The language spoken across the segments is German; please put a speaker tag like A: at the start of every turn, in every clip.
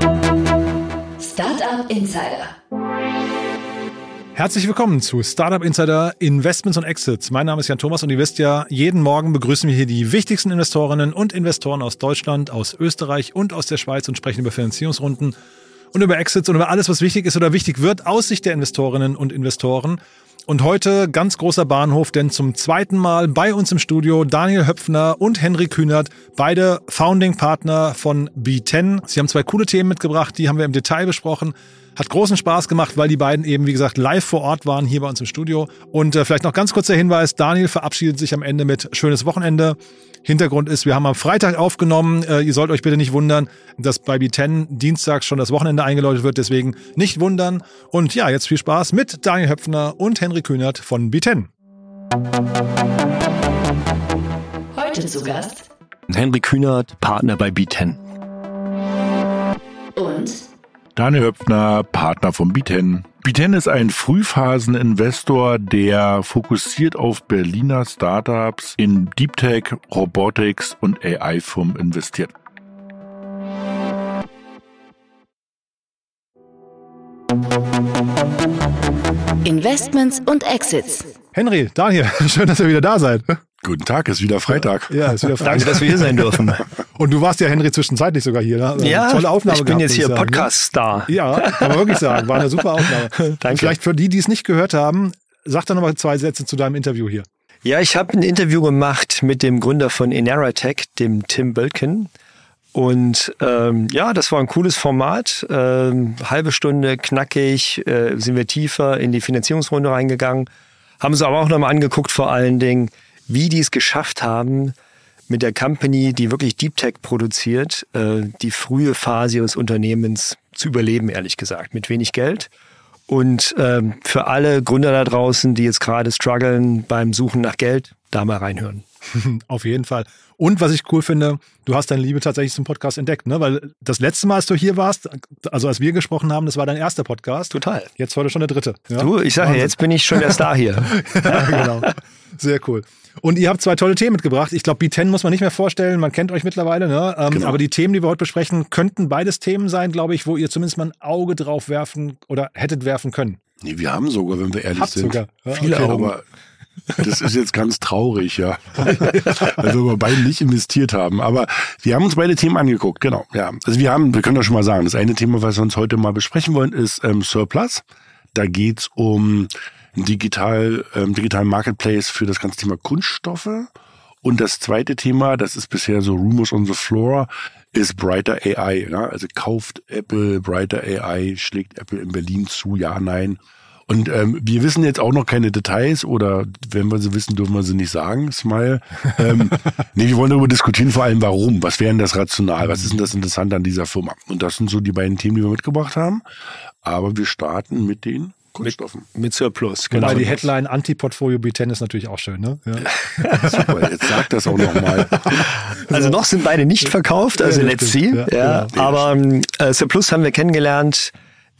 A: Startup Insider.
B: Herzlich willkommen zu Startup Insider Investments und Exits. Mein Name ist Jan Thomas und ihr wisst ja, jeden Morgen begrüßen wir hier die wichtigsten Investorinnen und Investoren aus Deutschland, aus Österreich und aus der Schweiz und sprechen über Finanzierungsrunden und über Exits und über alles, was wichtig ist oder wichtig wird aus Sicht der Investorinnen und Investoren. Und heute ganz großer Bahnhof, denn zum zweiten Mal bei uns im Studio Daniel Höpfner und Henry Kühnert, beide Founding Partner von B10. Sie haben zwei coole Themen mitgebracht, die haben wir im Detail besprochen. Hat großen Spaß gemacht, weil die beiden eben, wie gesagt, live vor Ort waren hier bei uns im Studio. Und äh, vielleicht noch ganz kurzer Hinweis, Daniel verabschiedet sich am Ende mit schönes Wochenende. Hintergrund ist, wir haben am Freitag aufgenommen. Äh, ihr sollt euch bitte nicht wundern, dass bei B10 Dienstags schon das Wochenende eingeläutet wird. Deswegen nicht wundern. Und ja, jetzt viel Spaß mit Daniel Höpfner und Henry Kühnert von B10.
A: Heute zu Gast
C: Henry Kühnert, Partner bei B10.
A: und
D: Daniel Höpfner, Partner von B10. B10 ist ein Frühphasen-Investor, der fokussiert auf Berliner Startups in Deep Tech, Robotics und AI-Firmen investiert.
A: Investments und Exits.
B: Henry, Daniel, schön, dass ihr wieder da seid.
D: Guten Tag, ist wieder Freitag.
B: Ja, ist wieder
C: Danke,
B: Freitag.
C: dass wir hier sein dürfen.
B: Und du warst ja, Henry, zwischenzeitlich sogar hier. Ne?
C: ja,
B: Tolle Aufnahme
C: ich bin
B: gehabt,
C: jetzt hier
B: ne?
C: Podcast-Star.
B: Ja, kann man wirklich sagen. War eine super Aufnahme.
C: Danke.
B: Vielleicht für die, die es nicht gehört haben, sag doch nochmal zwei Sätze zu deinem Interview hier.
C: Ja, ich habe ein Interview gemacht mit dem Gründer von Eneratech, dem Tim Bölken. Und ähm, ja, das war ein cooles Format. Ähm, halbe Stunde knackig, äh, sind wir tiefer in die Finanzierungsrunde reingegangen. Haben uns aber auch nochmal angeguckt, vor allen Dingen, wie die es geschafft haben, mit der Company, die wirklich Deep Tech produziert, äh, die frühe Phase ihres Unternehmens zu überleben, ehrlich gesagt, mit wenig Geld. Und ähm, für alle Gründer da draußen, die jetzt gerade strugglen beim Suchen nach Geld, da mal reinhören.
B: Auf jeden Fall. Und was ich cool finde, du hast deine Liebe tatsächlich zum Podcast entdeckt, ne? Weil das letzte Mal, als du hier warst, also als wir gesprochen haben, das war dein erster Podcast.
C: Total.
B: Jetzt heute schon der dritte. Ja?
C: Du, ich sage jetzt bin ich schon der Star hier.
B: ja, genau. Sehr cool. Und ihr habt zwei tolle Themen mitgebracht. Ich glaube, B10 muss man nicht mehr vorstellen. Man kennt euch mittlerweile. Ne? Ähm,
D: Genau.
B: Aber die Themen, die wir heute besprechen, könnten beides Themen sein, glaube ich, wo ihr zumindest mal ein Auge drauf werfen oder hättet werfen können.
D: Nee, wir haben sogar, wenn wir ehrlich
B: Habt
D: sind,
B: sogar. Ja,
D: viele
B: okay,
D: Augen. Aber das ist jetzt ganz traurig, ja. Weil wir beide nicht investiert haben. Aber wir haben uns beide Themen angeguckt, genau. Ja. Also wir haben, wir können doch schon mal sagen, das eine Thema, was wir uns heute mal besprechen wollen, ist ähm, Surplus. Da geht's um digital, ähm, digitalen Marketplace für das ganze Thema Kunststoffe. Und das zweite Thema, das ist bisher so Rumors on the Floor, ist Brighter AI. Ja? Also kauft Apple Brighter AI, schlägt Apple in Berlin zu, ja, nein. Und ähm, wir wissen jetzt auch noch keine Details oder wenn wir sie wissen, dürfen wir sie nicht sagen, Smile. Ähm, nee, wir wollen darüber diskutieren, vor allem warum. Was wäre denn das rational? Was ist denn das Interessante an dieser Firma? Und das sind so die beiden Themen, die wir mitgebracht haben. Aber wir starten mit den Kunststoffen.
C: Mit Surplus,
B: Genau.
C: genau.
B: die Headline Anti-Portfolio B10 ist natürlich auch schön. Ne? Ja.
D: Super, jetzt sag das auch nochmal.
C: Also noch sind beide nicht verkauft, also
B: Ja,
C: let's see.
B: Ja,
C: Ja,
B: genau.
C: aber ähm, äh, Surplus haben wir kennengelernt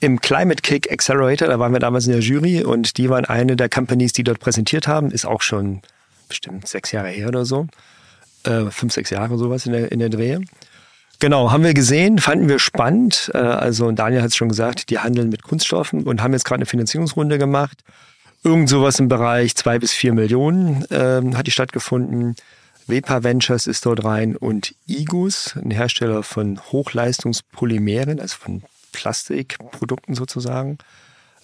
C: im Climate Kick Accelerator, da waren wir damals in der Jury und die waren eine der Companies, die dort präsentiert haben, ist auch schon bestimmt sechs Jahre her oder so. Äh, fünf, sechs Jahre sowas in der, in der Drehe. Genau, haben wir gesehen, fanden wir spannend. Äh, Also Daniel hat es schon gesagt, die handeln mit Kunststoffen und haben jetzt gerade eine Finanzierungsrunde gemacht. Irgend sowas im Bereich zwei bis vier Millionen ähm, hat die stattgefunden. Vepa Ventures ist dort rein und Igus, ein Hersteller von Hochleistungspolymeren, also von Plastikprodukten sozusagen,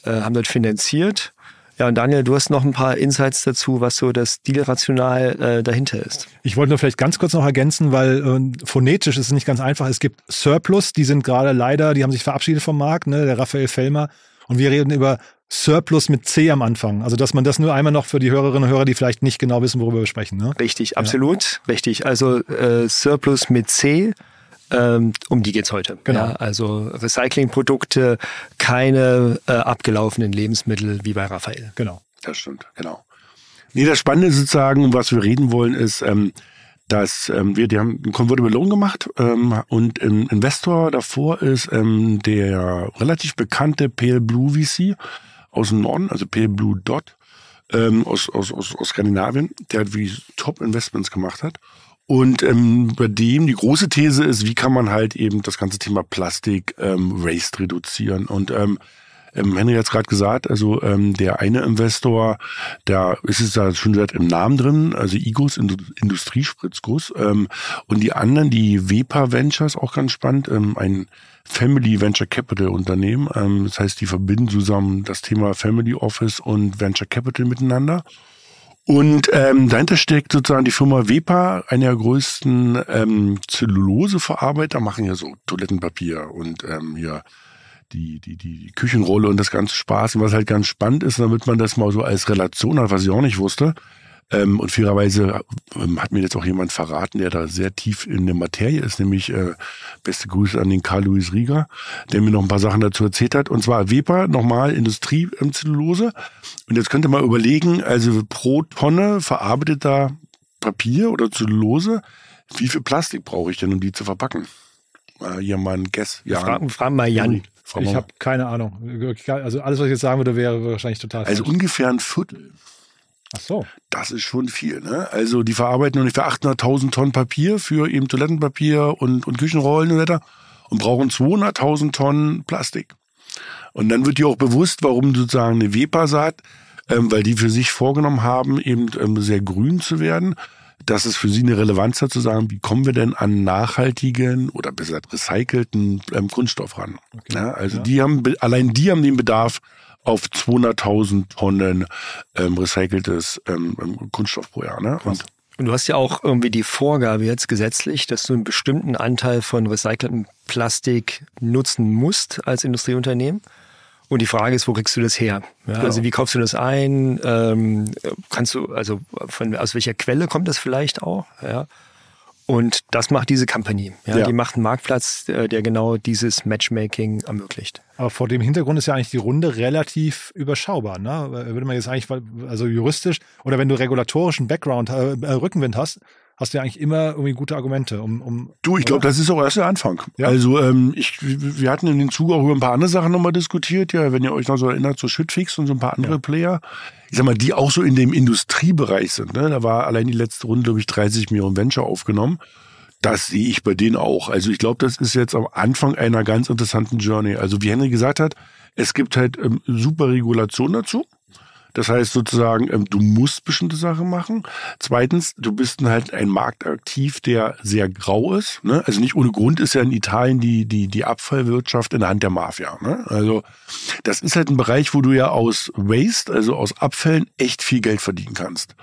C: äh, haben dort finanziert. Ja, und Daniel, du hast noch ein paar Insights dazu, was so das Dealrational äh, dahinter ist.
B: Ich wollte nur vielleicht ganz kurz noch ergänzen, weil äh, phonetisch ist es nicht ganz einfach. Es gibt Surplus, die sind gerade leider, die haben sich verabschiedet vom Markt, ne, der Raphael Fellmer. Und wir reden über Surplus mit C am Anfang. Also, dass man das nur einmal noch für die Hörerinnen und Hörer, die vielleicht nicht genau wissen, worüber wir sprechen. Ne?
C: Richtig, absolut, richtig. Also äh, Surplus mit C, ähm, um die geht's heute.
B: Genau.
C: Ja, also Recyclingprodukte, keine äh, abgelaufenen Lebensmittel wie bei Raphael.
B: Genau.
D: Das stimmt, genau. Nee, das Spannende sozusagen, um was wir reden wollen, ist, ähm, dass ähm, wir, die haben einen Convertible Loan gemacht ähm, und ein Investor davor ist ähm, der relativ bekannte Pale Blue VC aus dem Norden, also Pale Blue Dot. ähm, aus, aus, aus, aus Skandinavien, der wie Top-Investments gemacht hat. Und ähm, bei dem die große These ist, wie kann man halt eben das ganze Thema Plastik ähm, Waste reduzieren. Und ähm, ähm, Henry hat es gerade gesagt, also ähm, der eine Investor, da ist es da schon seit im Namen drin, also IGUS, Industriespritzguss. Ähm, und die anderen, die WEPA Ventures, auch ganz spannend, ähm, ein Family Venture Capital Unternehmen. Ähm, das heißt, die verbinden zusammen das Thema Family Office und Venture Capital miteinander. Und ähm, dahinter steckt sozusagen die Firma Wepa, einer der größten ähm, Zelluloseverarbeiter, machen ja so Toilettenpapier und ähm, hier die, die, die Küchenrolle und das ganze Spaß. Und was halt ganz spannend ist, damit man das mal so als Relation hat, was ich auch nicht wusste. Ähm, und fairerweise ähm, hat mir jetzt auch jemand verraten, der da sehr tief in der Materie ist, nämlich äh, beste Grüße an den Karl-Louis Rieger, der mir noch ein paar Sachen dazu erzählt hat. Und zwar Weber, nochmal Industriezellulose. Und jetzt könnte man überlegen, also pro Tonne verarbeiteter Papier oder Zellulose, wie viel Plastik brauche ich denn, um die zu verpacken? Äh, hier mal ein Guess.
C: Ja. Fragen, fragen mal Jan.
B: Ich habe keine Ahnung. Also alles, was ich jetzt sagen würde, wäre wahrscheinlich total
D: Also falsch. ungefähr ein Viertel.
B: Ach so.
D: Das ist schon viel. Ne? Also die verarbeiten ungefähr 800.000 Tonnen Papier für eben Toilettenpapier und, und Küchenrollen und, weiter und brauchen 200.000 Tonnen Plastik. Und dann wird dir auch bewusst, warum sozusagen eine Wepa sagt, ähm, weil die für sich vorgenommen haben, eben ähm, sehr grün zu werden dass es für Sie eine Relevanz hat zu sagen, wie kommen wir denn an nachhaltigen oder besser recycelten ähm, Kunststoff ran? Okay. Ja, also ja. die haben, allein die haben den Bedarf auf 200.000 Tonnen ähm, recyceltes ähm, ähm, Kunststoff pro Jahr. Ne?
C: Und und du hast ja auch irgendwie die Vorgabe jetzt gesetzlich, dass du einen bestimmten Anteil von recyceltem Plastik nutzen musst als Industrieunternehmen. Und die Frage ist, wo kriegst du das her? Ja, genau. Also wie kaufst du das ein? Ähm, kannst du, also von, aus welcher Quelle kommt das vielleicht auch? Ja. Und das macht diese Company. Ja, ja. Die macht einen Marktplatz, äh, der genau dieses Matchmaking ermöglicht.
B: Aber vor dem Hintergrund ist ja eigentlich die Runde relativ überschaubar. Ne? Würde man jetzt eigentlich, also juristisch oder wenn du regulatorischen Background, äh, Rückenwind hast, hast du ja eigentlich immer irgendwie gute Argumente. Um, um
D: du, ich glaube, das ist auch erst der Anfang. Ja. Also ähm, ich, wir hatten in den Zug auch über ein paar andere Sachen nochmal diskutiert, ja, wenn ihr euch noch so erinnert, so Schüttfix und so ein paar andere ja. Player. Ich sag mal, die auch so in dem Industriebereich sind. Ne? Da war allein die letzte Runde, glaube ich, 30 Millionen Venture aufgenommen. Das sehe ich bei denen auch. Also ich glaube, das ist jetzt am Anfang einer ganz interessanten Journey. Also wie Henry gesagt hat, es gibt halt ähm, super Regulation dazu. Das heißt sozusagen, ähm, du musst bestimmte Sachen machen. Zweitens, du bist halt ein Markt aktiv, der sehr grau ist. Ne? Also nicht ohne Grund ist ja in Italien die, die, die Abfallwirtschaft in der Hand der Mafia. Ne? Also das ist halt ein Bereich, wo du ja aus Waste, also aus Abfällen, echt viel Geld verdienen kannst.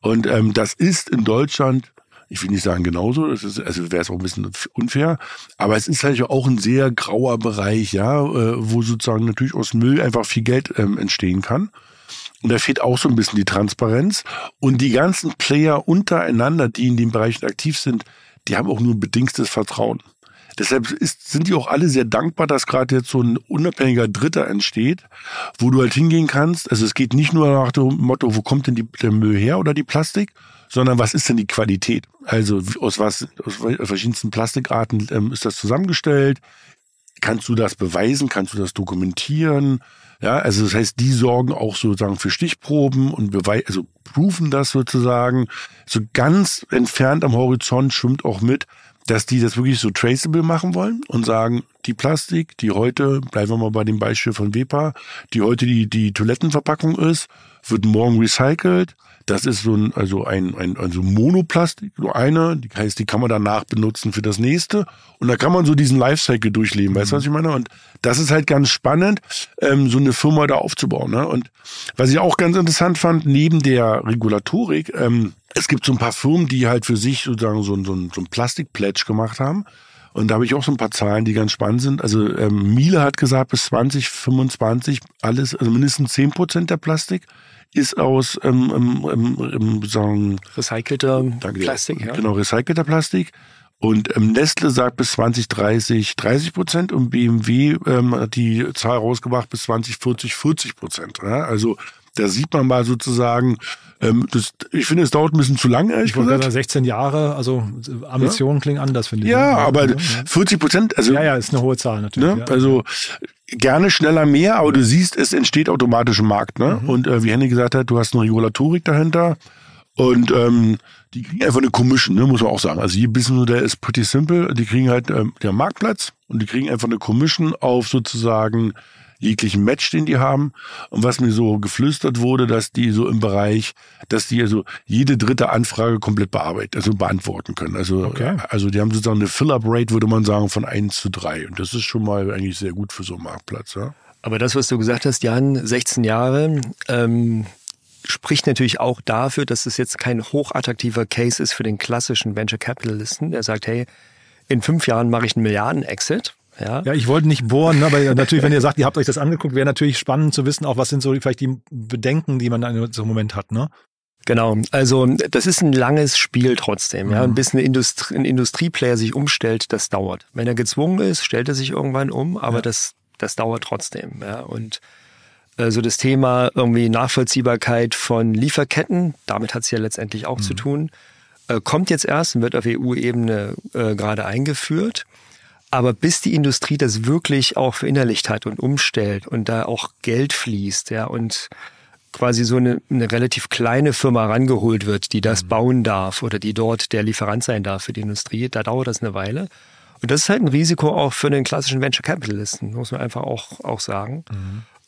D: Und ähm, das ist in Deutschland ich will nicht sagen genauso, das ist, also wäre es auch ein bisschen unfair, aber es ist halt auch ein sehr grauer Bereich, ja, äh, wo sozusagen natürlich aus Müll einfach viel Geld ähm, entstehen kann. Und da fehlt auch so ein bisschen die Transparenz. Und die ganzen Player untereinander, die in den Bereichen aktiv sind, die haben auch nur bedingtes Vertrauen. Deshalb ist, sind die auch alle sehr dankbar, dass gerade jetzt so ein unabhängiger Dritter entsteht, wo du halt hingehen kannst. Also es geht nicht nur nach dem Motto, wo kommt denn die, der Müll her oder die Plastik, sondern was ist denn die Qualität? Also aus was, aus verschiedensten Plastikarten ähm, ist das zusammengestellt? Kannst du das beweisen? Kannst du das dokumentieren? Ja, also das heißt, die sorgen auch sozusagen für Stichproben und beweisen, also proven das sozusagen. So ganz entfernt am Horizont schwimmt auch mit, dass die das wirklich so traceable machen wollen und sagen, die Plastik, die heute, bleiben wir mal bei dem Beispiel von Wepa, die heute die, die Toilettenverpackung ist, wird morgen recycelt. Das ist so ein, also ein, ein also Monoplastik, nur eine, die heißt, die kann man danach benutzen für das nächste. Und da kann man so diesen Lifecycle durchleben, mhm. weißt du, was ich meine? Und das ist halt ganz spannend, ähm, so eine Firma da aufzubauen. Ne? Und was ich auch ganz interessant fand, neben der Regulatorik, ähm, es gibt so ein paar Firmen, die halt für sich sozusagen so, so, so ein Plastik-Pledge gemacht haben. Und da habe ich auch so ein paar Zahlen, die ganz spannend sind. Also ähm, Miele hat gesagt, bis 2025 alles, also mindestens 10 Prozent der Plastik ist aus ähm, ähm, ähm, sagen,
C: recycelter Plastik.
D: Ja. Genau, recycelter Plastik. Und ähm, Nestle sagt bis 2030 30 Prozent und BMW ähm, hat die Zahl rausgebracht bis 2040 40 Prozent. Ja? Also Da sieht man mal sozusagen, ähm, das, ich finde, es dauert ein bisschen zu lang, ehrlich
B: Ich wollte
D: gesagt.
B: sagen, 16 Jahre, also Ambitionen klingen anders, finde ich.
D: Ja,
B: ne?
D: aber
B: ja,
D: 40 Prozent, also
B: ja, ja, ist eine hohe Zahl natürlich.
D: Ne?
B: Ja.
D: Also gerne schneller mehr, aber du siehst, es entsteht automatisch im Markt. Ne?
B: Mhm.
D: Und äh, wie Henny gesagt hat, du hast eine Regulatorik dahinter und ähm, die kriegen einfach eine Commission, ne, muss man auch sagen. Also ihr Businessmodell ist pretty simple. Die kriegen halt ähm, der Marktplatz und die kriegen einfach eine Commission auf sozusagen jeglichen Match, den die haben. Und was mir so geflüstert wurde, dass die so im Bereich, dass die also jede dritte Anfrage komplett bearbeiten, also beantworten können. Also,
B: Okay.
D: also die haben sozusagen eine Fill-Up-Rate, würde man sagen, von 1 zu 3. Und das ist schon mal eigentlich sehr gut für so einen Marktplatz. Ja?
C: Aber das, was du gesagt hast, Jan, 16 Jahre, ähm, spricht natürlich auch dafür, dass es jetzt kein hochattraktiver Case ist für den klassischen Venture Capitalisten, der sagt, hey, in fünf Jahren mache ich einen Milliarden-Exit. Ja,
B: Ja, ich wollte nicht bohren, ne, weil natürlich, wenn ihr sagt, ihr habt euch das angeguckt, wäre natürlich spannend zu wissen, auch was sind so vielleicht die Bedenken, die man da in so einem Moment hat, ne?
C: Genau, also das ist ein langes Spiel trotzdem. Ja,
B: Mhm.
C: ein bisschen Industrie, ein Industrieplayer sich umstellt, das dauert. Wenn er gezwungen ist, stellt er sich irgendwann um, aber
B: Ja.
C: das, das dauert trotzdem. Ja, und äh, so das Thema irgendwie Nachvollziehbarkeit von Lieferketten, damit hat es ja letztendlich auch zu tun, äh, kommt jetzt erst und wird auf EU-Ebene äh, gerade eingeführt. Aber bis die Industrie das wirklich auch verinnerlicht hat und umstellt und da auch Geld fließt, ja, und quasi so eine, eine relativ kleine Firma rangeholt wird, die das bauen darf oder die dort der Lieferant sein darf für die Industrie, da dauert das eine Weile. Und das ist halt ein Risiko auch für den klassischen Venture Capitalisten, muss man einfach auch, auch sagen.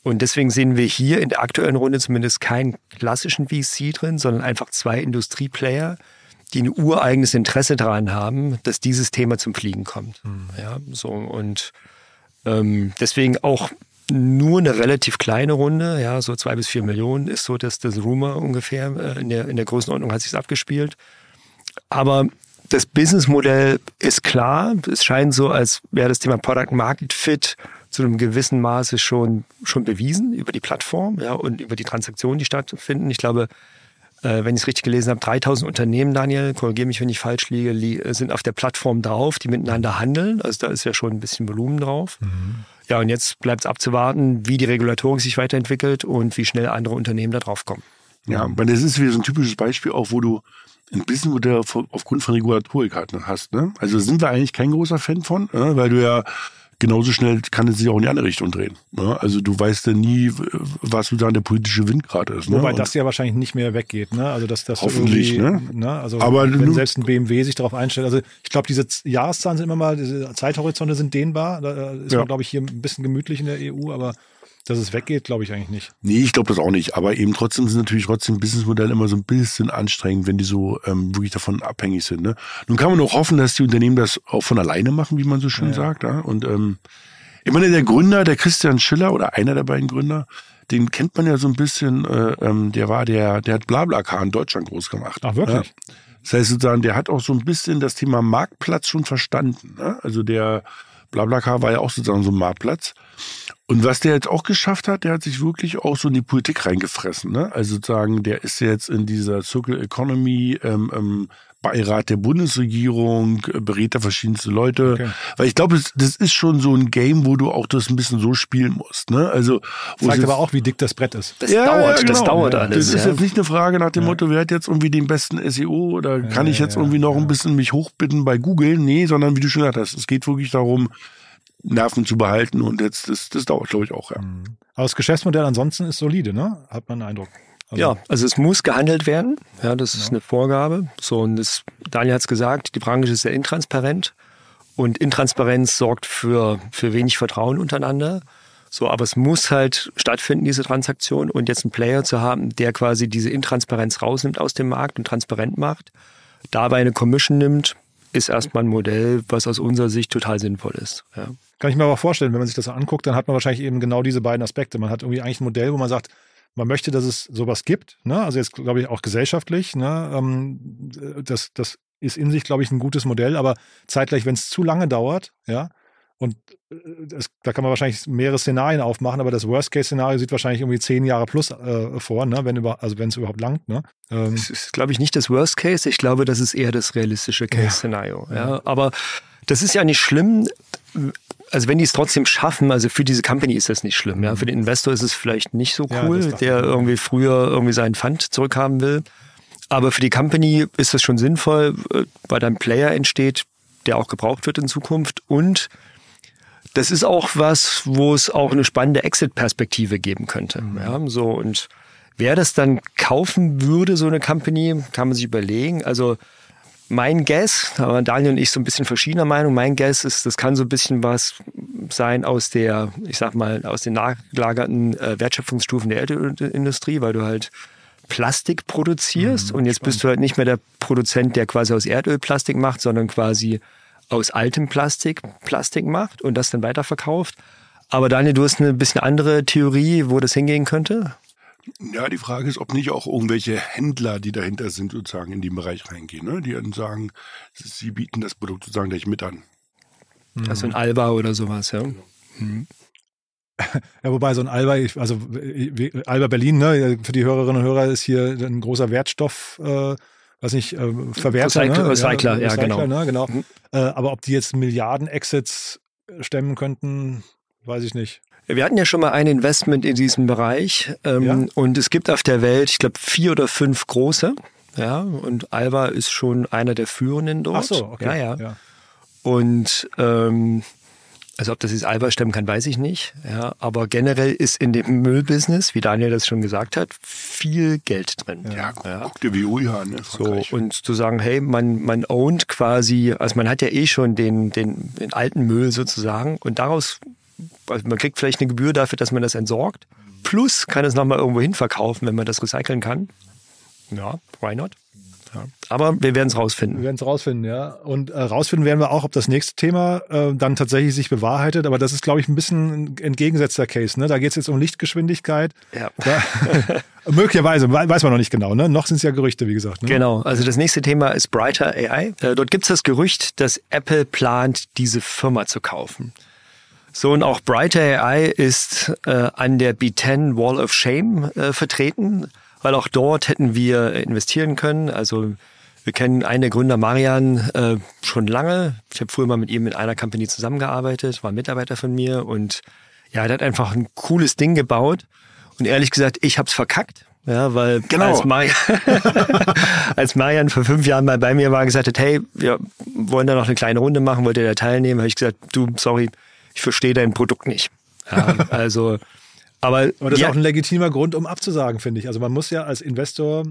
C: Und deswegen sehen wir hier in der aktuellen Runde zumindest keinen klassischen VC drin, sondern einfach zwei Industrieplayer, die ein ureigenes Interesse daran haben, dass dieses Thema zum Fliegen kommt. Ja, so und ähm, deswegen auch nur eine relativ kleine Runde, ja, so zwei bis vier Millionen ist so das, das Rumor ungefähr. Äh, in, der, in der Größenordnung hat sich abgespielt. Aber das Businessmodell ist klar. Es scheint so, als wäre das Thema Product Market Fit zu einem gewissen Maße schon, schon bewiesen über die Plattform ja, und über die Transaktionen, die stattfinden. Ich glaube, wenn ich es richtig gelesen habe, 3000 Unternehmen, Daniel, korrigiere mich, wenn ich falsch liege, li sind auf der Plattform drauf, die miteinander handeln. Also da ist ja schon ein bisschen Volumen drauf. Ja, und jetzt bleibt es abzuwarten, wie die Regulatorik sich weiterentwickelt und wie schnell andere Unternehmen da drauf kommen.
D: Ja, weil das ist wieder so ein typisches Beispiel auch, wo du ein Businessmodell auf- aufgrund von Regulatorik halt hast. Ne? Also sind wir eigentlich kein großer Fan von, ne? weil du ja genauso schnell kann es sich auch in die andere Richtung drehen. Ne? Also du weißt ja nie, was sozusagen der politische Wind gerade ist. Ne?
B: Wobei
D: Und-
B: das ja wahrscheinlich nicht mehr weggeht, ne? Also dass das
D: Hoffentlich,
B: irgendwie,
D: ne?
B: Also
D: Aber
B: wenn selbst ein BMW sich darauf einstellt. Also ich glaube, diese Jahreszahlen sind immer mal, diese Zeithorizonte sind dehnbar. Da äh, ist
D: Ja.
B: man, glaube ich, hier ein bisschen gemütlich in der EU, aber dass es weggeht, glaube ich eigentlich nicht.
D: Nee, ich glaube das auch nicht. Aber eben trotzdem sind natürlich trotzdem Businessmodelle immer so ein bisschen anstrengend, wenn die so ähm, wirklich davon abhängig sind. Ne? Nun kann man auch hoffen, dass die Unternehmen das auch von alleine machen, wie man so schön
B: Ja.
D: sagt. Ja? Und ähm, ich meine, der Gründer, der Christian Schiller oder einer der beiden Gründer, den kennt man ja so ein bisschen, äh, ähm, der war der, der hat Blablacar in Deutschland groß gemacht.
B: Ach, wirklich?
D: Ja. Das heißt sozusagen, der hat auch so ein bisschen das Thema Marktplatz schon verstanden. Ne? Also der Blablacar war ja auch sozusagen so ein Marktplatz. Und was der jetzt auch geschafft hat, der hat sich wirklich auch so in die Politik reingefressen. Ne? Also sozusagen, der ist jetzt in dieser Circle Economy ähm, ähm, Beirat der Bundesregierung, äh, berät da verschiedenste Leute.
B: Okay.
D: Weil ich glaube, das, das ist schon so ein Game, wo du auch das ein bisschen so spielen musst. Ne? Also,
B: Zeigt aber auch, wie dick das Brett ist.
C: Das dauert, das
D: genau.
C: dauert
D: Ja.
C: alles.
D: Das ist
C: ja.
D: jetzt nicht eine Frage nach dem Motto, wer hat jetzt irgendwie den besten SEO oder kann ich jetzt
B: ja,
D: irgendwie noch
B: ja.
D: ein bisschen mich hochbitten bei Google? Nee, sondern wie du schon gesagt hast, es geht wirklich darum, Nerven zu behalten und jetzt, das, das dauert, glaube ich, auch, ja.
B: Aber das Geschäftsmodell ansonsten ist solide, ne? Hat man den Eindruck. Also,
C: Ja, also es muss gehandelt werden. Ja, das ist eine Vorgabe. So, und das, Daniel hat es gesagt, die Branche ist sehr intransparent. Und Intransparenz sorgt für, für wenig Vertrauen untereinander. So, aber es muss halt stattfinden, diese Transaktion. Und jetzt einen Player zu haben, der quasi diese Intransparenz rausnimmt aus dem Markt und transparent macht, dabei eine Commission nimmt, ist erstmal ein Modell, was aus unserer Sicht total sinnvoll ist. Ja.
B: Kann ich mir aber vorstellen, wenn man sich das anguckt, dann hat man wahrscheinlich eben genau diese beiden Aspekte. Man hat irgendwie eigentlich ein Modell, wo man sagt, man möchte, dass es sowas gibt. Ne? Also jetzt glaube ich auch gesellschaftlich. Ne? Ähm, das, das ist in sich, glaube ich, ein gutes Modell, aber zeitgleich, wenn es zu lange dauert, ja, und äh, es, da kann man wahrscheinlich mehrere Szenarien aufmachen, aber das Worst-Case-Szenario sieht wahrscheinlich irgendwie zehn Jahre plus äh, vor, ne? wenn über, also wenn es überhaupt langt. Ne? Ähm,
C: Das ist, glaube ich, nicht das Worst Case. Ich glaube, das ist eher das realistische Case-Szenario. Ja. Aber das ist ja nicht schlimm. Also wenn die es trotzdem schaffen, also für diese Company ist das nicht schlimm. Ja, für den Investor ist es vielleicht nicht so
B: Ja,
C: cool,
B: dachte
C: der irgendwie früher irgendwie seinen Pfand zurückhaben will. Aber für die Company ist das schon sinnvoll, äh, weil da ein Player entsteht, der auch gebraucht wird in Zukunft und das ist auch was, wo es auch eine spannende Exit-Perspektive geben könnte. Ja, so und wer das dann kaufen würde, so eine Company, kann man sich überlegen. Also mein Guess, da waren Daniel und ich so ein bisschen verschiedener Meinung. Mein Guess ist, das kann so ein bisschen was sein aus der, ich sag mal, aus den nachgelagerten äh, Wertschöpfungsstufen der Erdölindustrie, weil du halt Plastik produzierst und jetzt bist du halt nicht mehr der Produzent, der quasi aus Erdöl Plastik macht, sondern quasi aus altem Plastik Plastik macht und das dann weiterverkauft. Aber Daniel, du hast eine bisschen andere Theorie, wo das hingehen könnte?
D: Ja, die Frage ist, ob nicht auch irgendwelche Händler, die dahinter sind, sozusagen in den Bereich reingehen, ne? die dann sagen, sie bieten das Produkt sozusagen gleich mit an.
C: Also ein Alba oder sowas, ja.
B: Ja, wobei so ein Alba, ich- also Alba Berlin, ne, für die Hörerinnen und Hörer ist hier ein großer Wertstoff, äh, weiß nicht, äh, Verwerter.
C: Recycler-
B: ne?
C: Recycler, ja, genau.
B: Ne, genau.
C: Mhm.
B: Äh, aber ob die jetzt Milliarden Exits stemmen könnten, weiß ich nicht.
C: Wir hatten ja schon mal ein Investment in diesem Bereich ähm,
B: Ja.
C: und es gibt auf der Welt, ich glaube, vier oder fünf große. Ja, und Alba ist schon einer der führenden dort.
B: Ach so, okay.
C: Ja, ja.
B: ja.
C: Und ähm, also ob das jetzt Alba stemmen kann, weiß ich nicht. Ja, aber generell ist in dem Müllbusiness, wie Daniel das schon gesagt hat, viel Geld drin.
D: Ja, guck, guck dir WUI an. Ne?
C: So, und zu sagen, hey, man, man ownt quasi, also man hat ja eh schon den, den, den alten Müll sozusagen und daraus, also man kriegt vielleicht eine Gebühr dafür, dass man das entsorgt, plus kann es nochmal irgendwo hin verkaufen, wenn man das recyceln kann. Ja, why not? Ja. Aber wir werden es
B: Wir
C: rausfinden.
B: werden es rausfinden, ja. Und äh, rausfinden werden wir auch, ob das nächste Thema äh, dann tatsächlich sich bewahrheitet. Aber das ist, glaube ich, ein bisschen ein entgegengesetzter Case. Ne? Da geht es jetzt um Lichtgeschwindigkeit.
C: Ja.
B: Da, möglicherweise, wei- weiß man noch nicht genau. Ne? Noch sind es ja Gerüchte, wie gesagt. Ne?
C: Genau, also das nächste Thema ist Brighter AI. Äh, dort gibt es das Gerücht, dass Apple plant, diese Firma zu kaufen. So, und auch Brighter AI ist äh, an der B10 Wall of Shame äh, vertreten, weil auch dort hätten wir investieren können. Also wir kennen einen der Gründer, Marian, äh, schon lange. Ich habe früher mal mit ihm in einer Company zusammengearbeitet, war Mitarbeiter von mir und ja, der hat einfach ein cooles Ding gebaut. Und ehrlich gesagt, ich hab's verkackt. Ja, weil
D: Genau.
C: als, Marian, als Marian vor fünf Jahren mal bei mir war und gesagt hat, hey, wir wollen da noch eine kleine Runde machen, wollt ihr da teilnehmen? Habe ich gesagt, du, sorry, ich verstehe dein Produkt nicht. Ja, also, aber,
B: Aber das
C: ja,
B: ist auch ein legitimer Grund, um abzusagen, finde ich. Also man muss ja als Investor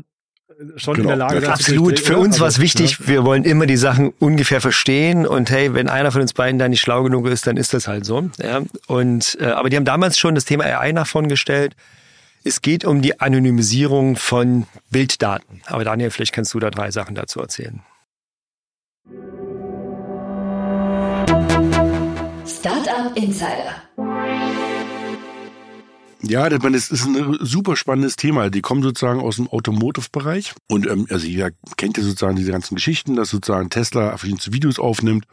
B: äh, schon
D: Genau.
B: in der Lage
D: Ja,
B: sein, zu
C: Absolut. Für uns war es
B: Also,
C: wichtig,
B: ne?
C: wir wollen immer die Sachen ungefähr verstehen und hey, wenn einer von uns beiden da nicht schlau genug ist, dann ist das halt so. Ja. Und, äh, aber die haben damals schon das Thema AI nach vorn gestellt. Es geht um die Anonymisierung von Bilddaten. Aber Daniel, vielleicht kannst du da drei Sachen dazu erzählen.
A: Insider.
D: Ja, das ist ein super spannendes Thema. Die kommen sozusagen aus dem Automotive-Bereich. Und ähm, also jeder kennt ja sozusagen diese ganzen Geschichten, dass sozusagen Tesla verschiedene Videos aufnimmt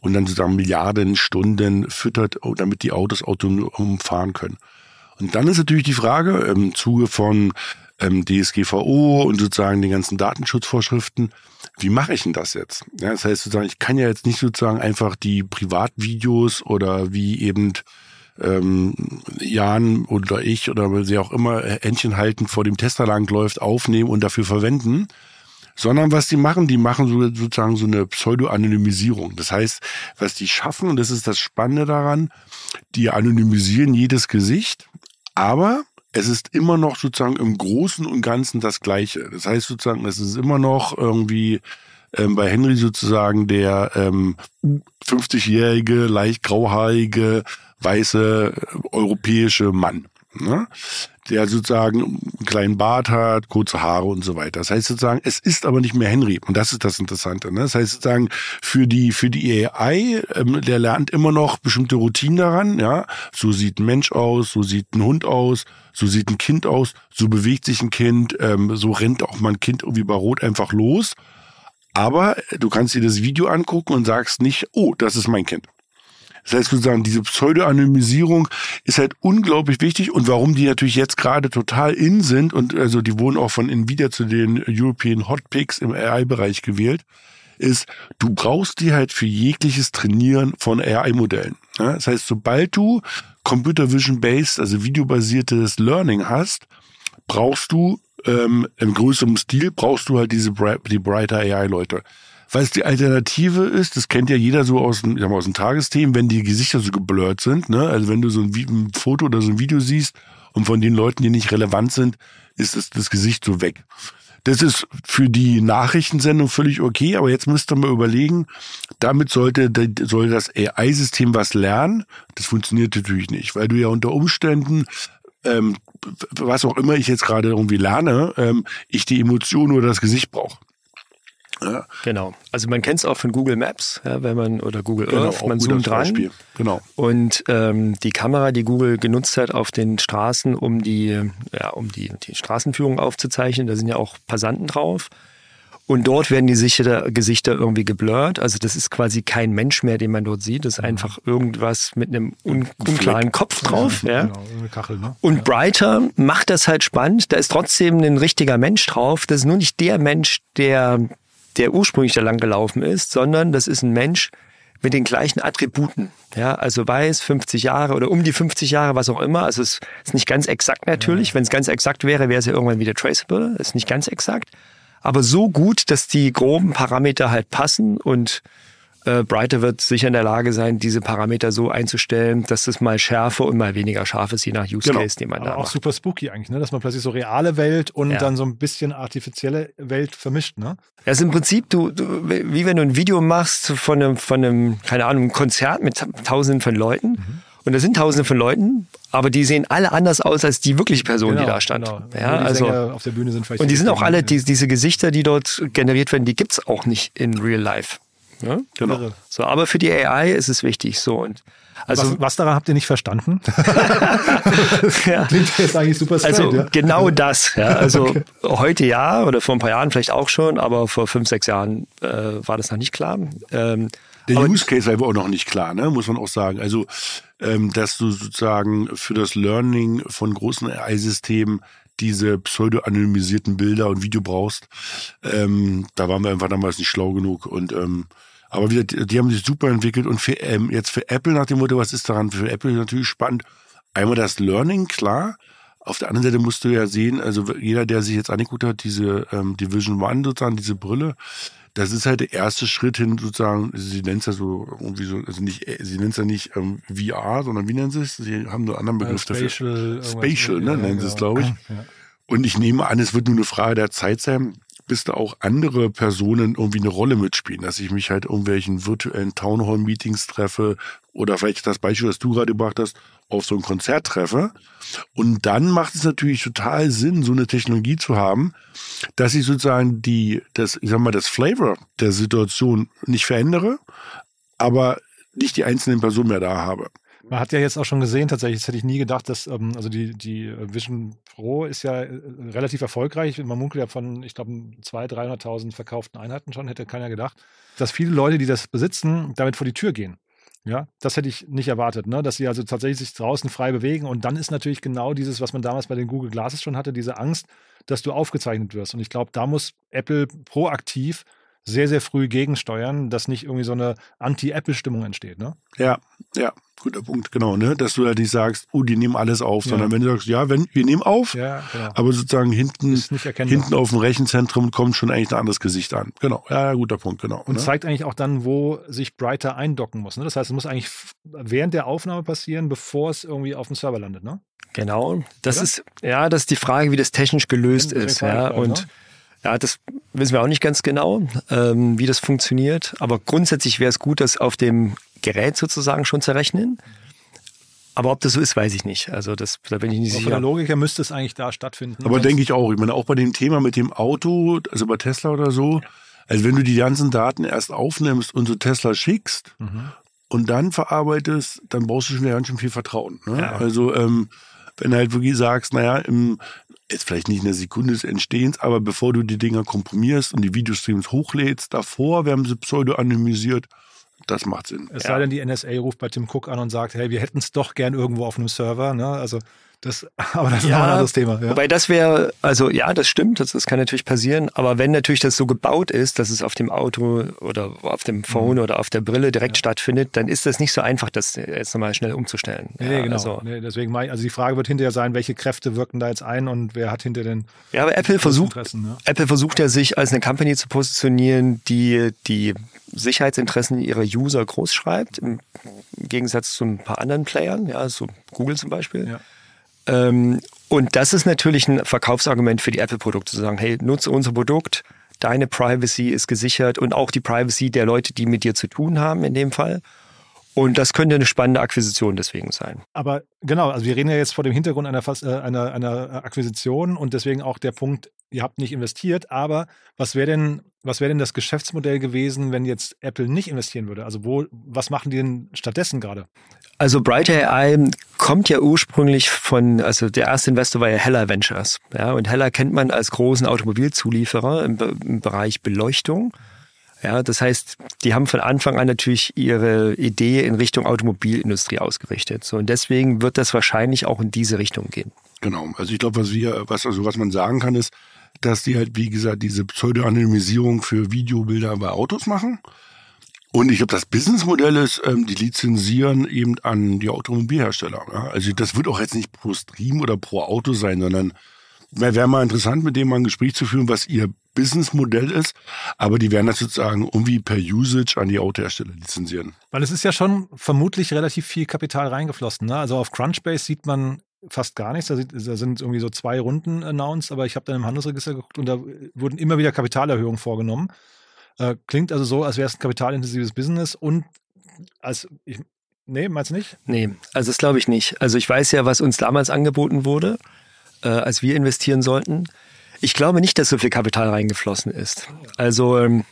D: und dann sozusagen Milliarden Stunden füttert, oh, damit die Autos autonom fahren können. Und dann ist natürlich die Frage im Zuge von ähm, DSGVO und sozusagen den ganzen Datenschutzvorschriften, wie mache ich denn das jetzt? Ja, das heißt sozusagen, ich kann ja jetzt nicht sozusagen einfach die Privatvideos oder wie eben ähm, Jan oder ich oder wer auch immer Händchen halten vor dem Tesla langläuft, aufnehmen und dafür verwenden, sondern was die machen, die machen so, sozusagen so eine Pseudo-Anonymisierung. Das heißt, was die schaffen, und das ist das Spannende daran, die anonymisieren jedes Gesicht, aber es ist immer noch sozusagen im Großen und Ganzen das Gleiche. Das heißt sozusagen, es ist immer noch irgendwie ähm, bei Henry sozusagen der ähm, 50-jährige, leicht grauhaarige, weiße europäische Mann. Ne? Der sozusagen einen kleinen Bart hat, kurze Haare und so weiter. Das heißt sozusagen, es ist aber nicht mehr Henry. Und das ist das Interessante. Ne? Das heißt sozusagen, für die, für die AI, ähm, der lernt immer noch bestimmte Routinen daran. Ja, So sieht ein Mensch aus, so sieht ein Hund aus, so sieht ein Kind aus, so bewegt sich ein Kind, ähm, so rennt auch mal ein Kind irgendwie bei Rot einfach los. Aber du kannst dir das Video angucken und sagst nicht, oh, das ist mein Kind. Das heißt sozusagen, diese Pseudo-Anonymisierung ist halt unglaublich wichtig und warum die natürlich jetzt gerade total in sind und also die wurden auch von Nvidia zu den European Hot Picks im AI-Bereich gewählt, ist, du brauchst die halt für jegliches Trainieren von AI-Modellen. Das heißt, sobald du Computer Vision Based, also videobasiertes Learning hast, brauchst du ähm, im größeren Stil brauchst du halt diese die Brighter AI-Leute. Was die Alternative ist, das kennt ja jeder so aus dem, ich sag mal, aus dem Tagesthemen, wenn die Gesichter so geblurrt sind, ne? Also wenn du so ein, ein Foto oder so ein Video siehst und von den Leuten, die nicht relevant sind, ist das, das Gesicht so weg. Das ist für die Nachrichtensendung völlig okay, aber jetzt müsst ihr mal überlegen, damit sollte, soll das AI-System was lernen. Das funktioniert natürlich nicht, weil du ja unter Umständen ähm, was auch immer ich jetzt gerade irgendwie lerne, ähm, ich die Emotion oder das Gesicht brauche.
C: Ja. Genau. Also man kennt es auch von Google Maps, ja, wenn man oder Google genau, Earth, man zoomt dran. Genau. Und ähm, die Kamera, die Google genutzt hat auf den Straßen, um die, ja, um die, die Straßenführung aufzuzeichnen, da sind ja auch Passanten drauf. Und dort werden die Gesichter, Gesichter irgendwie geblurrt. Also das ist quasi kein Mensch mehr, den man dort sieht. Das ist mhm. einfach irgendwas mit einem un unklaren Kopf drauf. Ja, ja. Genau, eine Kachel, ne? Und. Brighter macht das halt spannend. Da ist trotzdem ein richtiger Mensch drauf. Das ist nur nicht der Mensch, der der ursprünglich da lang gelaufen ist, sondern das ist ein Mensch mit den gleichen Attributen. Ja, also weiß, 50 Jahre oder um die 50 Jahre, was auch immer. Also es ist nicht ganz exakt natürlich. Ja. Wenn es ganz exakt wäre, wäre es ja irgendwann wieder traceable. Ist nicht ganz exakt. Aber so gut, dass die groben Parameter halt passen und äh, Brighter wird sicher in der Lage sein, diese Parameter so einzustellen, dass es mal schärfer und mal weniger scharf ist, je nach Use genau. Case, den man
B: Aber
C: da
B: auch
C: macht.
B: super spooky eigentlich, ne? dass man plötzlich so reale Welt und ja. dann so ein bisschen artifizielle Welt vermischt. Ne?
C: Das ist im Prinzip, du, du, wie wenn du ein Video machst von einem, von einem, keine Ahnung, Konzert mit tausenden von Leuten. Mhm. Und da sind tausende von Leuten, aber die sehen alle anders aus als die wirkliche Person, genau, die da stand. Genau.
B: Ja, also, auf der Bühne sind vielleicht
C: und die sind auch alle, die, diese Gesichter, die dort generiert werden, die gibt es auch nicht in Real Life. Ja? Genau. So, aber für die AI ist es wichtig. So und
B: also was, was daran habt ihr nicht verstanden? ja.
C: Klingt jetzt eigentlich super straight, Also ja? genau das. Ja. Also okay. heute ja oder vor ein paar Jahren vielleicht auch schon, aber vor fünf, sechs Jahren äh, war das noch nicht klar. Ähm,
D: der Use Case war aber auch noch nicht klar, ne? muss man auch sagen. Also, ähm, dass du sozusagen für das Learning von großen AI-Systemen diese pseudo-anonymisierten Bilder und Video brauchst, ähm, da waren wir einfach damals nicht schlau genug und ähm, aber wieder, die haben sich super entwickelt und für, ähm, jetzt für Apple nach dem Motto, was ist daran für Apple natürlich spannend? Einmal das Learning, klar. Auf der anderen Seite musst du ja sehen, also jeder, der sich jetzt angeguckt hat, diese ähm, Division One sozusagen, diese Brille, das ist halt der erste Schritt hin sozusagen, sie nennt es ja so irgendwie so, also nicht, sie nennt es ja nicht ähm, VR, sondern wie nennen sie es? Sie haben nur einen anderen Begriff
B: uh, spatial,
D: dafür. Spatial, ne, ja, nennen sie es, glaube ich. Ja. Und ich nehme an, es wird nur eine Frage der Zeit sein, bis da auch andere Personen irgendwie eine Rolle mitspielen, dass ich mich halt irgendwelchen virtuellen Townhall-Meetings treffe oder vielleicht das Beispiel, das du gerade gebracht hast, auf so ein Konzert treffe. Und dann macht es natürlich total Sinn, so eine Technologie zu haben, dass ich sozusagen die, das, ich sag mal, das Flavor der Situation nicht verändere, aber nicht die einzelnen Personen mehr da habe.
B: Man hat ja jetzt auch schon gesehen, tatsächlich, das hätte ich nie gedacht, dass, ähm, also die, die Vision Pro ist ja äh, relativ erfolgreich. Man munkelt ja von, ich glaube, 200.000, 300.000 verkauften Einheiten schon, hätte keiner gedacht, dass viele Leute, die das besitzen, damit vor die Tür gehen. Ja, das hätte ich nicht erwartet, ne? dass sie also tatsächlich sich draußen frei bewegen. Und dann ist natürlich genau dieses, was man damals bei den Google Glasses schon hatte, diese Angst, dass du aufgezeichnet wirst. Und ich glaube, da muss Apple proaktiv sehr, sehr früh gegensteuern, dass nicht irgendwie so eine Anti-Apple-Stimmung entsteht. Ne?
D: Ja, ja, guter Punkt, genau, ne? Dass du ja nicht sagst, oh, die nehmen alles auf, ja. sondern wenn du sagst, ja, wenn, wir nehmen auf, ja, genau. aber sozusagen hinten, hinten auf dem Rechenzentrum kommt schon eigentlich ein anderes Gesicht an. Genau, ja, guter Punkt, genau.
B: Und ne? zeigt eigentlich auch dann, wo sich Brighter eindocken muss. Ne? Das heißt, es muss eigentlich während der Aufnahme passieren, bevor es irgendwie auf dem Server landet, ne?
C: Genau. Das Oder? ist, ja, das ist die Frage, wie das technisch gelöst ist, ja. Und ne? Ja, das wissen wir auch nicht ganz genau, ähm, wie das funktioniert. Aber grundsätzlich wäre es gut, das auf dem Gerät sozusagen schon zu rechnen. Aber ob das so ist, weiß ich nicht. Also das, da bin ich nicht Aber sicher.
B: Von der Logik her müsste es eigentlich da stattfinden.
D: Aber denke ich auch. Ich meine, auch bei dem Thema mit dem Auto, also bei Tesla oder so, also wenn du die ganzen Daten erst aufnimmst und zu Tesla schickst mhm. und dann verarbeitest, dann brauchst du schon wieder ganz schön viel Vertrauen. Ne? Ja. Also ähm, wenn du halt wirklich sagst, naja, im, jetzt vielleicht nicht in der Sekunde des Entstehens, aber bevor du die Dinger komprimierst und die Videostreams hochlädst, davor werden sie pseudo-anonymisiert. Das macht Sinn.
B: Es ja. sei denn, die NSA ruft bei Tim Cook an und sagt, hey, wir hätten es doch gern irgendwo auf einem Server. Ne? Also Das, aber das ist ja, noch ein anderes Thema. Ja.
C: Wobei das wäre, also ja, das stimmt, das, das kann natürlich passieren, aber wenn natürlich das so gebaut ist, dass es auf dem Auto oder auf dem Phone mhm. oder auf der Brille direkt ja. stattfindet, dann ist das nicht so einfach, das jetzt nochmal schnell umzustellen.
B: Nee, ja, genau. Also, nee, deswegen ich, also die Frage wird hinterher sein, welche Kräfte wirken da jetzt ein und wer hat hinter den
C: Ja, aber Apple versucht, ja? Apple versucht ja sich als eine Company zu positionieren, die die Sicherheitsinteressen ihrer User groß schreibt, im Gegensatz zu ein paar anderen Playern, ja, so Google zum Beispiel. Ja. Ähm, und das ist natürlich ein Verkaufsargument für die Apple-Produkte, zu sagen, hey, nutze unser Produkt, deine Privacy ist gesichert und auch die Privacy der Leute, die mit dir zu tun haben in dem Fall. Und das könnte eine spannende Akquisition deswegen sein.
B: Aber genau, also wir reden ja jetzt vor dem Hintergrund einer, äh, einer, einer Akquisition und deswegen auch der Punkt, ihr habt nicht investiert, aber was wäre denn, was denn das Geschäftsmodell gewesen, wenn jetzt Apple nicht investieren würde? Also wo, was machen die denn stattdessen gerade?
C: Also Bright AI kommt ja ursprünglich von, also der erste Investor war ja Heller Ventures. Ja, und Heller kennt man als großen Automobilzulieferer im, im Bereich Beleuchtung. Ja, das heißt, die haben von Anfang an natürlich ihre Idee in Richtung Automobilindustrie ausgerichtet. So, und deswegen wird das wahrscheinlich auch in diese Richtung gehen.
D: Genau. Also ich glaube, was wir, was, also was man sagen kann, ist, dass die halt, wie gesagt, diese Pseudo-Anonymisierung für Videobilder bei Autos machen. Und ich glaube, das Businessmodell ist, ähm, die lizenzieren eben an die Automobilhersteller. Ja? Also das wird auch jetzt nicht pro Stream oder pro Auto sein, sondern wäre mal interessant, mit dem mal ein Gespräch zu führen, was ihr Businessmodell ist. Aber die werden das sozusagen irgendwie per Usage an die Autohersteller lizenzieren.
B: Weil es ist ja schon vermutlich relativ viel Kapital reingeflossen. Ne? Also auf Crunchbase sieht man fast gar nichts. Da, sind irgendwie so zwei Runden announced, aber ich habe dann im Handelsregister geguckt und da wurden immer wieder Kapitalerhöhungen vorgenommen. Äh, klingt also so, als wäre es ein kapitalintensives Business und als ich, nee, meinst du nicht?
C: Nee, also das glaube ich nicht. Also ich weiß ja, was uns damals angeboten wurde, äh, als wir investieren sollten. Ich glaube nicht, dass so viel Kapital reingeflossen ist. Also ähm,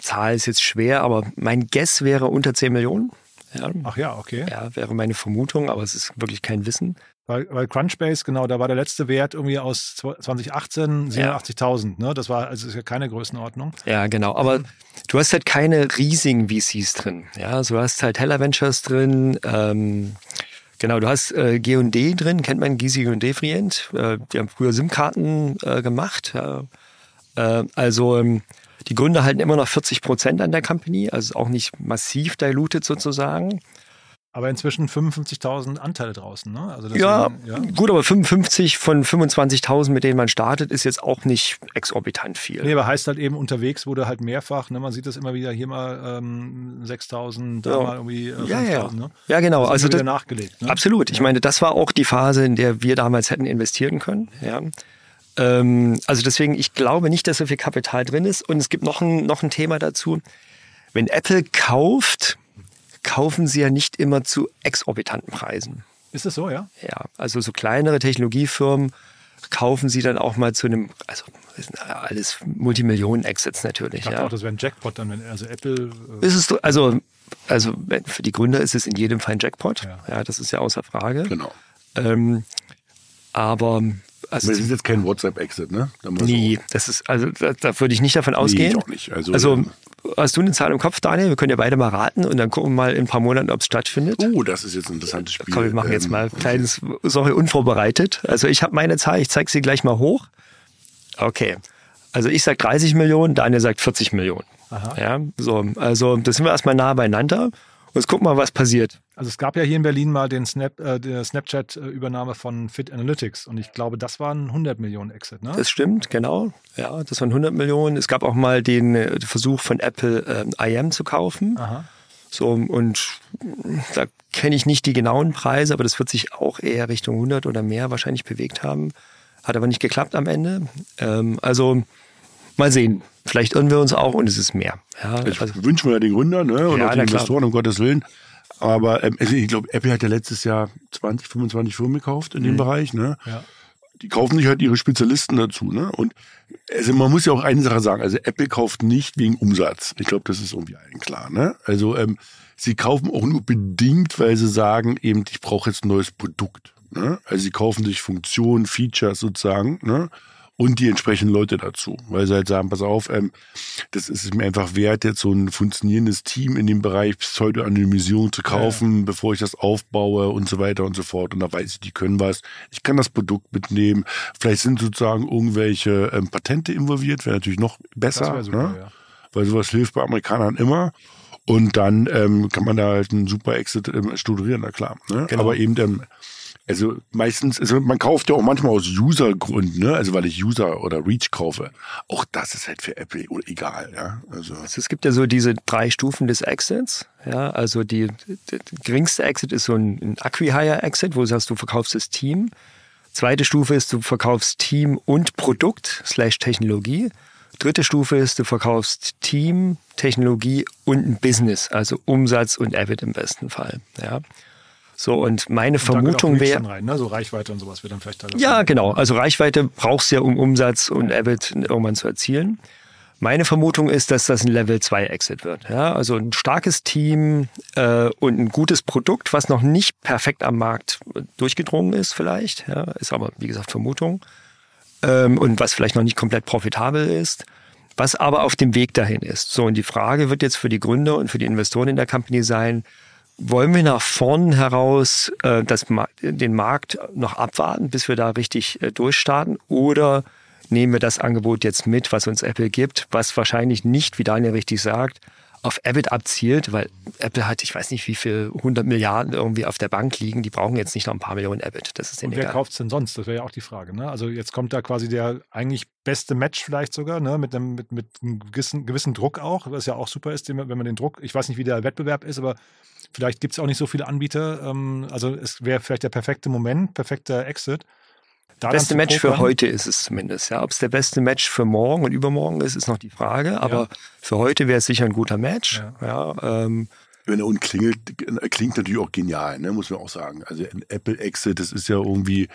C: Zahl ist jetzt schwer, aber mein Guess wäre unter 10 Millionen.
B: Ja. Ach ja, okay.
C: Ja, wäre meine Vermutung, aber es ist wirklich kein Wissen.
B: Weil, weil Crunchbase, genau, da war der letzte Wert irgendwie aus 2018 87.000. Ja. Ne? Das war also ist ja keine Größenordnung.
C: Ja, genau. Aber du hast halt keine riesigen VCs drin. Ja, also du hast halt Heller Ventures drin. Ähm, genau, du hast äh, G&D drin, kennt man Gysi G&D Frient. Äh, die haben früher SIM-Karten äh, gemacht. Ja. Äh, also ähm, die Gründer halten immer noch 40 Prozent an der Company, also auch nicht massiv diluted sozusagen.
B: Aber inzwischen 55.000 Anteile draußen, ne?
C: Also ja, ja, gut, aber 55 von 25.000, mit denen man startet, ist jetzt auch nicht exorbitant viel.
B: Nee, aber heißt halt eben, unterwegs wurde halt mehrfach, ne? man sieht das immer wieder, hier mal ähm, 6.000, da ja. mal irgendwie äh, 5.000.
C: Ja, ja.
B: Ne?
C: ja, genau.
B: also das, nachgelegt.
C: Ne? Absolut. Ich meine, das war auch die Phase, in der wir damals hätten investieren können. Ja. Ähm, also deswegen, ich glaube nicht, dass so viel Kapital drin ist. Und es gibt noch ein, noch ein Thema dazu. Wenn Apple kauft, kaufen sie ja nicht immer zu exorbitanten Preisen.
B: Ist das so, ja?
C: Ja, also so kleinere Technologiefirmen kaufen sie dann auch mal zu einem, also das sind alles Multimillionen-Exits natürlich. Ich
B: dachte
C: ja.
B: auch, das wäre ein Jackpot dann, wenn also Apple.
C: Äh ist es also, also für die Gründer ist es in jedem Fall ein Jackpot. Ja, ja das ist ja außer Frage.
D: Genau.
C: Ähm, aber
D: also das ist jetzt kein WhatsApp-Exit, ne?
C: Nee, das ist, also da, da, würde ich nicht davon ausgehen. Nee,
D: ich auch nicht. Also,
C: also hast du eine Zahl im Kopf, Daniel? Wir können ja beide mal raten und dann gucken wir mal in ein paar Monaten, ob es stattfindet.
D: Oh, das ist jetzt ein interessantes Spiel.
C: Komm, wir machen jetzt ähm, mal ein kleines, sorry, unvorbereitet. Also ich habe meine Zahl, ich zeige sie gleich mal hoch. Okay. Also ich sage 30 Millionen, Daniel sagt 40 Millionen. Aha. Ja, so, also das sind wir erstmal nah beieinander. Und jetzt wir mal, was passiert.
B: Also es gab ja hier in Berlin mal den Snap, äh, Snapchat-Übernahme von Fit Analytics und ich glaube, das waren 100 Millionen Exit, ne?
C: Das stimmt, genau. Ja, das waren 100 Millionen. Es gab auch mal den äh, Versuch von Apple, äh, IM zu kaufen. Aha. So, und da kenne ich nicht die genauen Preise, aber das wird sich auch eher Richtung 100 oder mehr wahrscheinlich bewegt haben. Hat aber nicht geklappt am Ende. Ähm, also mal sehen. Vielleicht irren wir uns auch und es ist mehr.
D: Ja, ich also, wünschen wir ja den Gründern ne? und ja, auch den Investoren, um Gottes Willen. Aber ähm, also ich glaube, Apple hat ja letztes Jahr 20, 25 Firmen gekauft in dem mhm. Bereich. Ne? Ja. Die kaufen sich halt ihre Spezialisten dazu. Ne? Und also man muss ja auch eine Sache sagen, also Apple kauft nicht wegen Umsatz. Ich glaube, das ist irgendwie allen klar. Ne? Also ähm, sie kaufen auch nur bedingt, weil sie sagen, eben, ich brauche jetzt ein neues Produkt. Ne? Also sie kaufen sich Funktionen, Features sozusagen. Ne? Und die entsprechenden Leute dazu, weil sie halt sagen, pass auf, ähm, das ist mir einfach wert, jetzt so ein funktionierendes Team in dem Bereich Pseudo-Anonymisierung zu kaufen, ja. bevor ich das aufbaue und so weiter und so fort. Und da weiß ich, die können was. Ich kann das Produkt mitnehmen. Vielleicht sind sozusagen irgendwelche ähm, Patente involviert, wäre natürlich noch besser. Super, ne? ja. Weil sowas hilft bei Amerikanern immer. Und dann ähm, kann man da halt einen super Exit ähm, strukturieren, na klar. Ne? Genau. Aber eben ähm, also meistens, also man kauft ja auch manchmal aus User-Gründen, ne? Also weil ich User oder Reach kaufe. Auch das ist halt für Apple egal, ja.
C: Also. also es gibt ja so diese drei Stufen des Exits. Ja, also die, die, geringste Exit ist so ein, ein Acquihire-Exit, wo du sagst, du verkaufst das Team. Zweite Stufe ist, du verkaufst Team und Produkt slash Technologie. Dritte Stufe ist, du verkaufst Team, Technologie und ein Business, also Umsatz und EBIT im besten Fall. Ja. So, und meine und Vermutung wäre.
B: Ne? So Reichweite und sowas wird dann vielleicht da.
C: Ja, genau. Also Reichweite brauchst du ja, um Umsatz und EBIT irgendwann zu erzielen. Meine Vermutung ist, dass das ein Level 2 Exit wird. Ja, also ein starkes Team äh, und ein gutes Produkt, was noch nicht perfekt am Markt durchgedrungen ist, vielleicht. Ja, ist aber, wie gesagt, Vermutung. Ähm, und was vielleicht noch nicht komplett profitabel ist was aber auf dem Weg dahin ist. So, und die Frage wird jetzt für die Gründer und für die Investoren in der Company sein, wollen wir nach vorn heraus äh, das, den Markt noch abwarten, bis wir da richtig äh, durchstarten? Oder nehmen wir das Angebot jetzt mit, was uns Apple gibt, was wahrscheinlich nicht, wie Daniel richtig sagt, auf EBIT abzielt, weil Apple hat, ich weiß nicht, wie viel 100 Milliarden irgendwie auf der Bank liegen. Die brauchen jetzt nicht noch ein paar Millionen EBIT. Das ist
B: Und wer kauft es denn sonst? Das wäre ja auch die Frage. Ne? Also jetzt kommt da quasi der eigentlich beste Match vielleicht sogar, ne? mit, einem, mit, mit einem gewissen, gewissen Druck auch, was ja auch super ist, wenn man den Druck, ich weiß nicht, wie der Wettbewerb ist, aber vielleicht gibt es auch nicht so viele Anbieter. Ähm, also es wäre vielleicht der perfekte Moment, perfekter Exit.
C: Da beste Match für heute ist es zumindest. Ja, ob es der beste Match für morgen und übermorgen ist, ist noch die Frage. Aber ja. für heute wäre es sicher ein guter Match. Ja. ja ähm,
D: wenn er unklingelt, klingt natürlich auch genial, ne, muss man auch sagen. Also ein Apple Exit, das ist ja irgendwie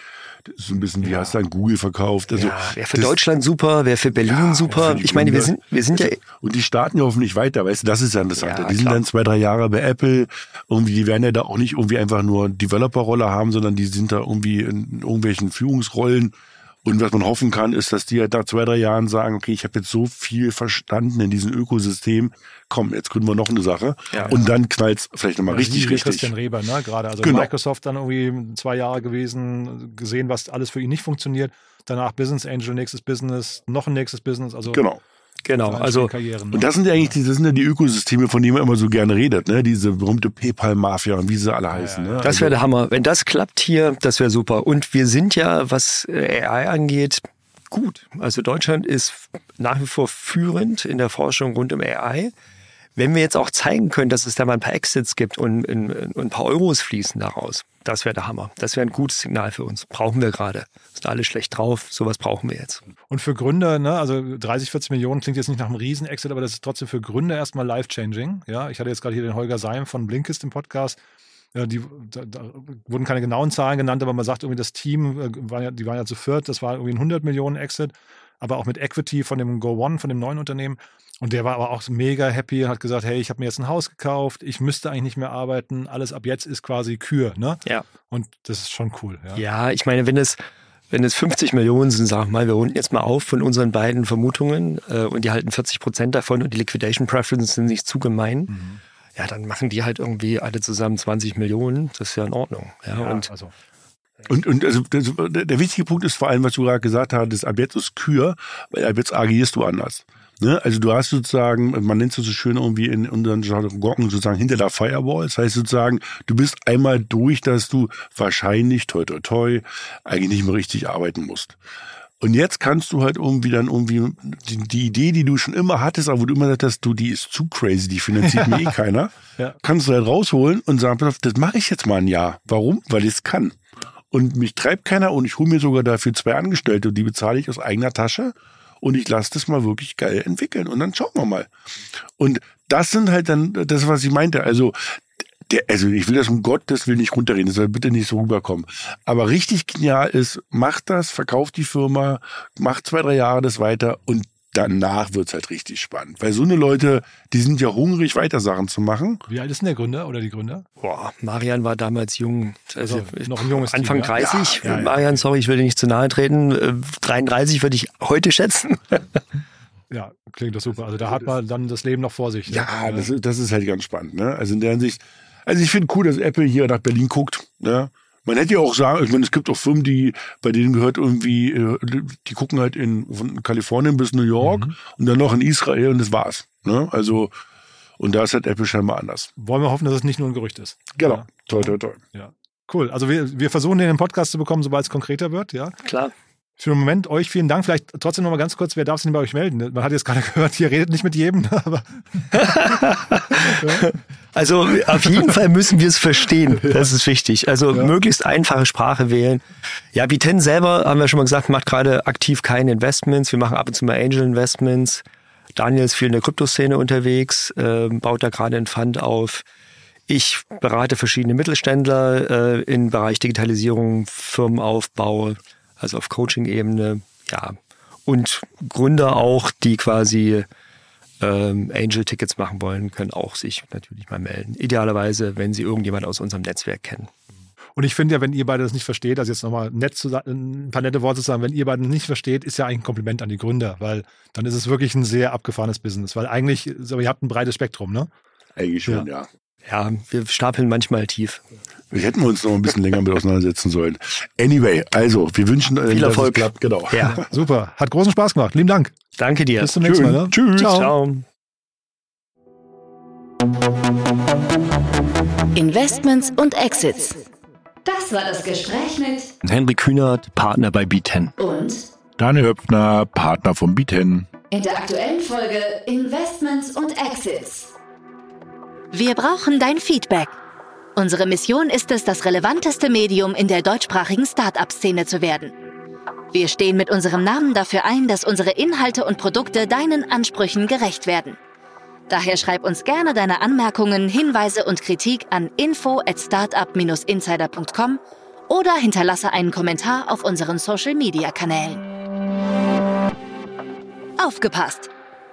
D: so ein bisschen, wie ja. hast du dann Google verkauft? Also, ja,
C: wäre für Deutschland super, wäre für Berlin ja, super. Ich meine, wir sind, wir sind ja.
D: Und die starten ja hoffentlich weiter, weißt du, das ist ja interessant. Ja, die sind dann zwei, drei Jahre bei Apple. Irgendwie, die werden ja da auch nicht irgendwie einfach nur Developer-Rolle haben, sondern die sind da irgendwie in irgendwelchen Führungsrollen und was man hoffen kann, ist, dass die halt nach zwei, drei Jahren sagen, okay, ich habe jetzt so viel verstanden in diesem Ökosystem, komm, jetzt gründen wir noch eine Sache. Ja, und ja. dann knallt es vielleicht nochmal richtig, richtig.
B: Christian Reber, ne? Gerade. Also genau. Microsoft dann irgendwie zwei Jahre gewesen, gesehen, was alles für ihn nicht funktioniert. Danach Business Angel, nächstes Business, noch ein nächstes Business. Also
C: genau. Genau, also
D: Karrieren, ne? und das sind ja eigentlich die, das sind ja die Ökosysteme, von denen man immer so gerne redet, ne? Diese berühmte PayPal-Mafia und wie sie alle heißen. Ja,
C: ne? Das wäre der Hammer. Wenn das klappt hier, das wäre super. Und wir sind ja, was AI angeht, gut. Also Deutschland ist nach wie vor führend in der Forschung rund um AI. Wenn wir jetzt auch zeigen können, dass es da mal ein paar Exits gibt und, und, und ein paar Euros fließen daraus, das wäre der Hammer. Das wäre ein gutes Signal für uns. Brauchen wir gerade. Sind alle schlecht drauf. Sowas brauchen wir jetzt.
B: Und für Gründer, ne, also 30, 40 Millionen klingt jetzt nicht nach einem Riesen-Exit, aber das ist trotzdem für Gründer erstmal life-changing. Ja, ich hatte jetzt gerade hier den Holger Seim von Blinkist im Podcast. Die, da, da, wurden keine genauen Zahlen genannt, aber man sagt irgendwie, das Team, äh, war ja, die waren ja zu viert, das war irgendwie ein 100 Millionen Exit, aber auch mit Equity von dem Go One, von dem neuen Unternehmen. Und der war aber auch mega happy und hat gesagt, hey, ich habe mir jetzt ein Haus gekauft, ich müsste eigentlich nicht mehr arbeiten, alles ab jetzt ist quasi Kür, ne?
C: Ja.
B: Und das ist schon cool. Ja,
C: ja ich meine, wenn es, wenn es 50 Millionen sind, sag mal, wir runden jetzt mal auf von unseren beiden Vermutungen äh, und die halten 40 Prozent davon und die Liquidation Preferences sind nicht zu gemein. Mhm. Ja, dann machen die halt irgendwie alle zusammen 20 Millionen. Das ist ja in Ordnung. Ja, ja und also
D: und, und also der, der wichtige Punkt ist vor allem, was du gerade gesagt hast, ab jetzt ist Kür, weil ab jetzt agierst du anders. Ne? Also du hast sozusagen, man nennt es so schön irgendwie in unseren Jargon sozusagen hinter der Firewall. Das heißt sozusagen, du bist einmal durch, dass du wahrscheinlich, toi toi toi, eigentlich nicht mehr richtig arbeiten musst. Und jetzt kannst du halt irgendwie dann irgendwie die, die, Idee, die du schon immer hattest, aber wo du immer gesagt hast, du, die ist zu crazy, die finanziert mir eh keiner, ja. kannst du halt rausholen und sagen, pass auf, das mache ich jetzt mal ein Jahr. Warum? Weil ich es kann. Und mich treibt keiner und ich hole mir sogar dafür zwei Angestellte und die bezahle ich aus eigener Tasche und ich lasse das mal wirklich geil entwickeln und dann schauen wir mal. Und das sind halt dann das, was ich meinte. Also der, also ich will das um Gottes Willen nicht runterreden, das soll bitte nicht so rüberkommen. Aber richtig genial ist, macht das, verkauft die Firma, macht zwei, drei Jahre das weiter und danach wird's halt richtig spannend. Weil so eine Leute, die sind ja hungrig, weiter Sachen zu machen.
B: Wie alt ist denn der Gründer oder die Gründer?
C: Boah, Marian war damals jung. Also,
B: Also noch ein junges
C: Anfang
B: Team, ja?
C: 30.
D: Ja, ja, ja.
C: Marian, sorry, ich will dir nicht zu nahe treten. Äh, 33 würde ich heute schätzen.
B: Ja, klingt doch super. Also da hat man dann das Leben noch vor sich.
D: Ja, das, ist- das ist halt ganz spannend. Ne? Also in der Hinsicht, also ich finde cool, dass Apple hier nach Berlin guckt. Ne? Man hätte ja auch sagen, ich meine, es gibt auch Firmen, die, bei denen gehört irgendwie, äh, die gucken halt in von Kalifornien bis New York und dann noch in Israel und das war's. Ne? Also, und da ist halt Apple scheinbar anders.
B: Wollen wir hoffen, dass es nicht nur ein Gerücht ist.
D: Genau.
B: Ja.
D: Toll, toll, toll.
B: Ja. Cool. Also wir, wir versuchen den im Podcast zu bekommen, sobald es konkreter wird, ja.
C: Klar.
B: Für den Moment euch vielen Dank. Vielleicht trotzdem noch mal ganz kurz, wer darf sich denn bei euch melden? Man hat jetzt gerade gehört, ihr redet nicht mit jedem, aber
C: Also auf jeden Fall müssen wir es verstehen. Das ist wichtig. Also möglichst einfache Sprache wählen. Ja, Biten selber, haben wir schon mal gesagt, macht gerade aktiv keine Investments. Wir machen ab und zu mal Angel Investments. Daniel ist viel in der Kryptoszene unterwegs, ähm, baut da gerade einen Fund auf. Ich berate verschiedene Mittelständler äh, im Bereich Digitalisierung, Firmenaufbau, also auf Coaching-Ebene. Ja, und Gründer auch, die quasi ähm, Angel-Tickets machen wollen, können auch sich natürlich mal melden. Idealerweise, wenn sie irgendjemand aus unserem Netzwerk kennen.
B: Und ich finde ja, wenn ihr beide das nicht versteht, also jetzt nochmal nett zu, sa- ein paar nette Worte zu sagen, wenn ihr beide das nicht versteht, ist ja eigentlich ein Kompliment an die Gründer, weil dann ist es wirklich ein sehr abgefahrenes Business, weil eigentlich, so, ihr habt ein breites Spektrum, ne?
D: Eigentlich schon, ja.
C: Ja, wir stapeln manchmal tief.
D: Wir hätten uns noch ein bisschen länger mit auseinandersetzen sollen. Anyway, also, wir wünschen äh,
C: Viel
D: dass es
C: Erfolg.
D: klappt. Genau.
C: Ja,
B: Super. Hat großen Spaß gemacht. Lieben Dank.
C: danke dir.
B: Bis zum nächsten Mal. Ne?
D: Tschüss.
B: Ciao.
C: Ciao.
A: Investments und Exits. Das war das Gespräch mit
C: Henrik Kühnert, Partner bei B10.
A: und
D: Daniel Höpfner, Partner von Bieten.
A: in der aktuellen Folge Investments und Exits.
E: Wir brauchen dein Feedback. Unsere Mission ist es, das relevanteste Medium in der deutschsprachigen Start-up-Szene zu werden. Wir stehen mit unserem Namen dafür ein, dass unsere Inhalte und Produkte deinen Ansprüchen gerecht werden. Daher schreib uns gerne deine Anmerkungen, Hinweise und Kritik an info at startup-insider.com oder hinterlasse einen Kommentar auf unseren Social-Media-Kanälen. Aufgepasst!